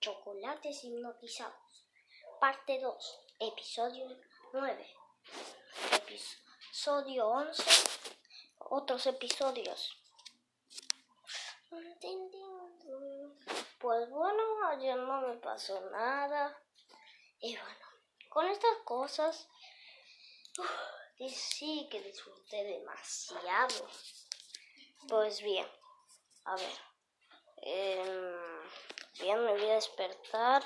Chocolates hipnotizados. Parte 2. Episodio 9. Episodio 11. Otros episodios. Pues bueno, ayer no me pasó nada. Y bueno, con estas cosas, sí que disfruté demasiado. Pues bien, a ver. Em, bien, me voy a despertar.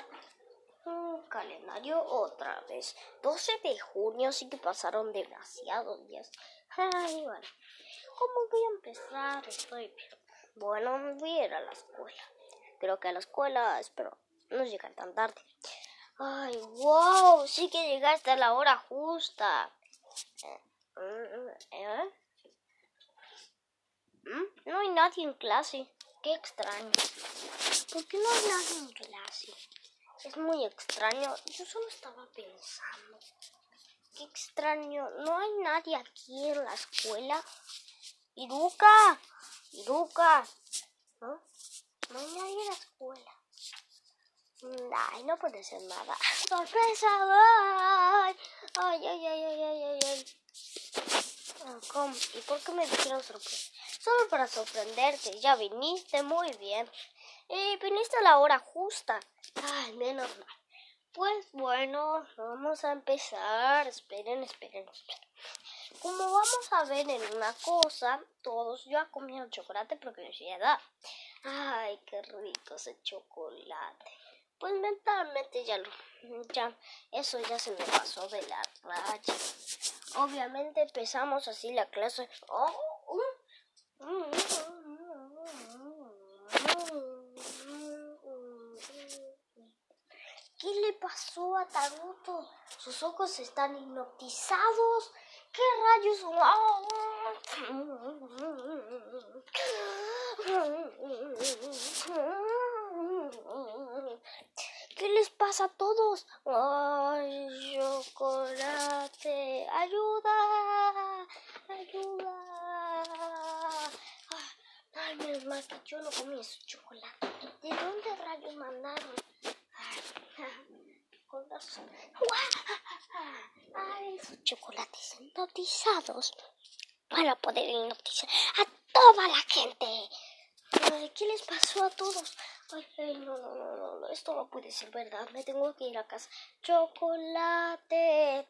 Un calendario otra vez. 12 de junio, sí que pasaron demasiados días. Ay, bueno. ¿Cómo voy a empezar? Estoy Bueno, voy a ir a la escuela. Creo que a la escuela, espero, no llegar tan tarde. Ay, wow, sí que llegaste a la hora justa. ¿Eh? ¿Eh? ¿Mm? No hay nadie en clase. Qué extraño. ¿Por qué no hay nadie en clase? Es muy extraño. Yo solo estaba pensando. Qué extraño. No hay nadie aquí en la escuela. Iruka. Iruka. ¿No? No hay nadie en la escuela. Ay, no puede ser nada. ¡Sorpresa! ¡Ay! ¡Ay, ay, ay, ay, ay, ay! Ah, ¿Cómo? ¿Y por qué me dijeron sorpresa? Solo para sorprenderte. Ya viniste muy bien. Y viniste a la hora justa. Ay, menos mal. Pues bueno, vamos a empezar. Esperen, esperen, esperen. Como vamos a ver en una cosa, todos ya comieron chocolate porque les da. Ay, qué rico ese chocolate. Pues mentalmente ya lo, ya, eso ya se me pasó de la raya. Obviamente empezamos así la clase. Oh, ¿Qué le pasó a Taruto? Sus ojos están hipnotizados. ¿Qué rayos? ¿Qué les pasa a todos? ¡Ay, chocolate! ¡Ayuda! ¡Ayuda! Ay, menos mal que yo no comí ese chocolate. ¿De dónde rayos mandaron? Con razón. Ay, chocolates hipnotizados para poder hipnotizar a toda la gente. ¿Qué les pasó a todos? Ay, no, no, no, no, esto no puede ser verdad. Me tengo que ir a casa. Chocolate.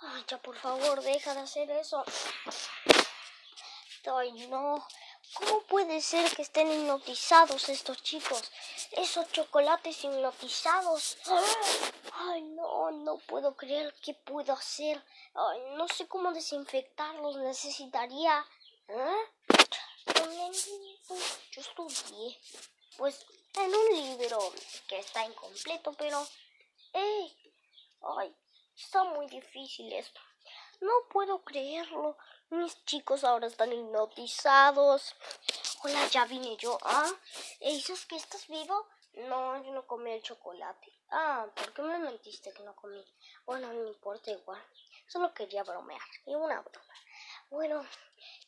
Ay, ya por favor, deja de hacer eso. Ay, no. ¿Cómo puede ser que estén hipnotizados estos chicos? Esos chocolates hipnotizados. Ay, no, no puedo creer qué puedo hacer. Ay, no sé cómo desinfectarlos. Necesitaría. ¿Eh? Yo estudié, pues, en un libro que está incompleto, pero, ¡eh! ¡Ay! Está muy difícil esto. No puedo creerlo. Mis chicos ahora están hipnotizados. Hola, ya vine yo. ¿Ah? ¿Dices que estás vivo? No, yo no comí el chocolate. Ah, ¿por qué me mentiste que no comí? Bueno, no importa igual. Solo quería bromear. Y una broma. Bueno,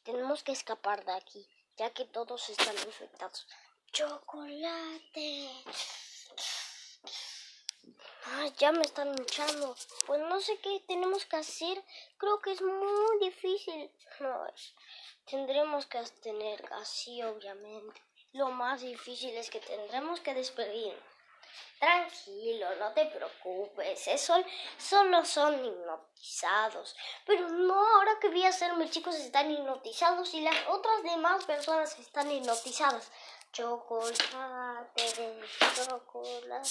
tenemos que escapar de aquí, ya que todos están infectados. Chocolate. Ay, ya me están luchando. Pues no sé qué tenemos que hacer. Creo que es muy difícil. No, tendremos que tener así, obviamente. Lo más difícil es que tendremos que despedirnos. Tranquilo, no te preocupes, solo son hipnotizados. Pero no, ahora que voy a hacer, mis chicos están hipnotizados y las otras demás personas están hipnotizadas. Chocolate, chocolate.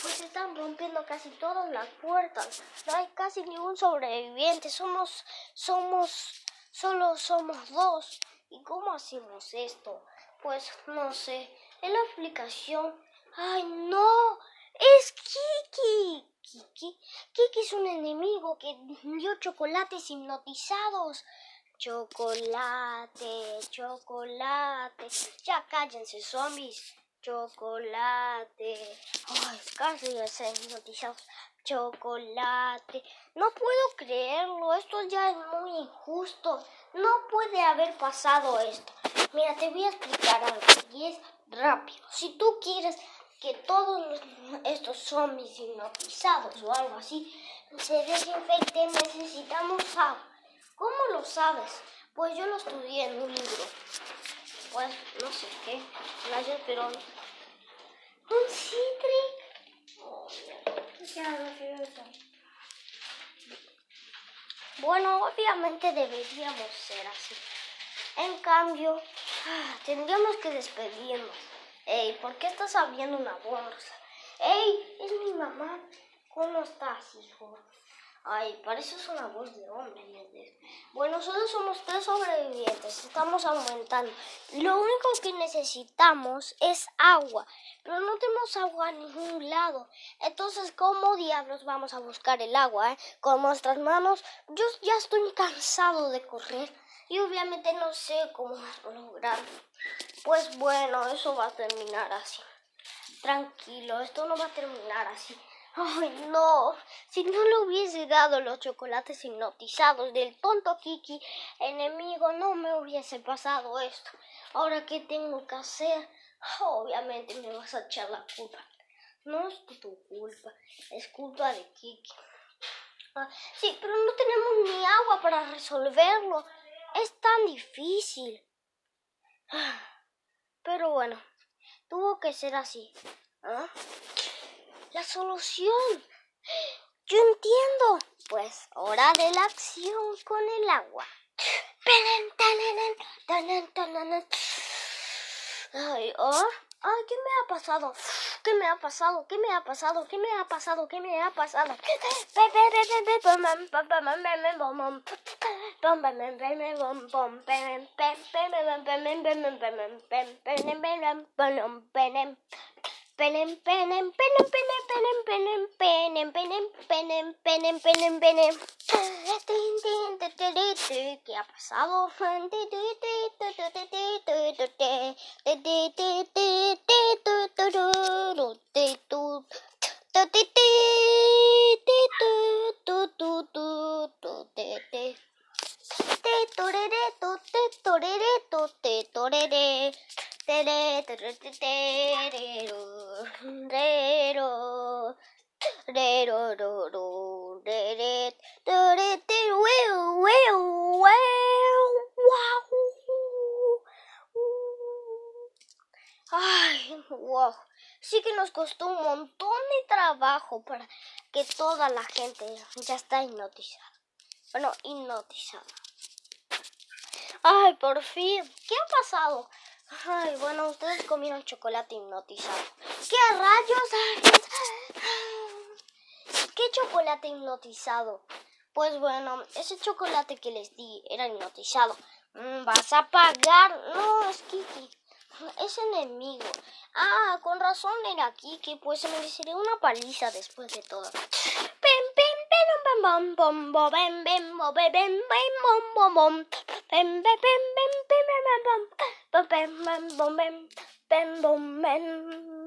Pues están rompiendo casi todas las puertas. No hay casi ningún sobreviviente. Somos, somos, solo somos dos. ¿Y cómo hacemos esto? Pues no sé. En la aplicación. ¡Ay, no! ¡Es Kiki! ¿Kiki? Kiki es un enemigo que dio chocolates hipnotizados. Chocolate, chocolate. Ya cállense, zombies. Chocolate. Ay, casi se hipnotizados. chocolate. No puedo creerlo, esto ya es muy injusto. No puede haber pasado esto. Mira, te voy a explicar algo y es rápido. Si tú quieres que todos estos zombies hipnotizados o algo así se desinfecten, necesitamos agua. ¿Cómo lo sabes? Pues yo lo estudié en un libro. Pues no sé qué, gracias, pero un citric. Oh, bueno, obviamente deberíamos ser así. En cambio, ah, tendríamos que despedirnos. Ey, ¿por qué estás abriendo una bolsa? Ey, es mi mamá. ¿Cómo estás, hijo? Ay, parece una voz de hombre. Bueno, solo somos tres sobrevivientes. Estamos aumentando. Lo único que necesitamos es agua. Pero no tenemos agua a ningún lado. Entonces, ¿cómo diablos vamos a buscar el agua? Eh? Con nuestras manos. Yo ya estoy cansado de correr. Y obviamente no sé cómo lograrlo. Pues bueno, eso va a terminar así. Tranquilo, esto no va a terminar así. Ay, no. Si no le hubiese dado los chocolates hipnotizados del tonto Kiki, enemigo, no me hubiese pasado esto. Ahora, ¿qué tengo que hacer? Obviamente me vas a echar la culpa. No es tu culpa, es culpa de Kiki. Ah, sí, pero no tenemos ni agua para resolverlo. Es tan difícil. Ah, pero bueno, tuvo que ser así. ¿Ah? La solución. Yo entiendo. Pues hora de la acción con el agua. Ay, oh, ay, ¿qué me ha pasado? ¿Qué me ha pasado? ¿Qué me ha pasado? ¿Qué me ha pasado? ¿Qué me ha pasado? penem penem penem penem penem penem penem penem penem penem penem penem penem penem penem penem Tere, tere, tere, re, wow. Ay, wow. Sí que nos costó un montón de trabajo para que toda la gente ya está hipnotizada. Bueno, hipnotizada. Ay, por fin. ¿Qué ha pasado? Ay, bueno, ustedes comieron chocolate hipnotizado. ¿Qué rayos? ¿Qué chocolate hipnotizado? Pues bueno, ese chocolate que les di era hipnotizado. Mm, ¿Vas a pagar? No, es Kiki. Es enemigo. Ah, con razón era Kiki, pues se merecería una paliza después de todo. bum bum bom bim bim bom bim bim bim bum bum, bom. Bim bim bim bim bim bim bum bim bim bum bim bim bum bim